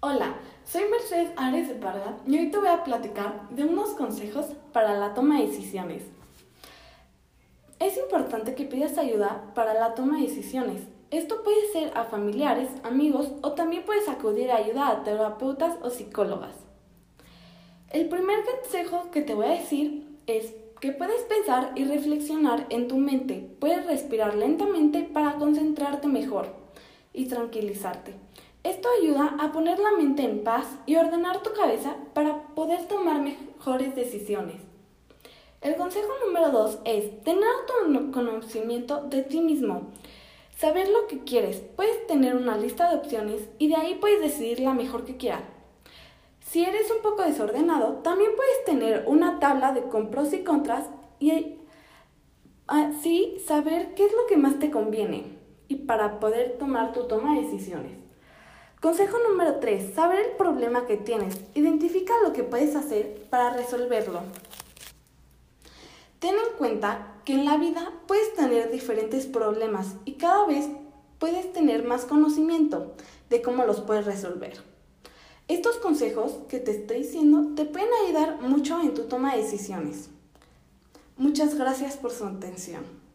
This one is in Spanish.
Hola, soy Mercedes Ares de Parga y hoy te voy a platicar de unos consejos para la toma de decisiones. Es importante que pidas ayuda para la toma de decisiones. Esto puede ser a familiares, amigos o también puedes acudir a ayuda a terapeutas o psicólogas. El primer consejo que te voy a decir es que puedes pensar y reflexionar en tu mente. Puedes respirar lentamente para concentrarte mejor y tranquilizarte. Esto ayuda a poner la mente en paz y ordenar tu cabeza para poder tomar mejores decisiones. El consejo número dos es tener conocimiento de ti mismo. Saber lo que quieres. Puedes tener una lista de opciones y de ahí puedes decidir la mejor que quieras. Si eres un poco desordenado, también puedes tener una tabla de pros y contras y así saber qué es lo que más te conviene y para poder tomar tu toma de decisiones. Consejo número 3. Saber el problema que tienes. Identifica lo que puedes hacer para resolverlo. Ten en cuenta que en la vida puedes tener diferentes problemas y cada vez puedes tener más conocimiento de cómo los puedes resolver. Estos consejos que te estoy diciendo te pueden ayudar mucho en tu toma de decisiones. Muchas gracias por su atención.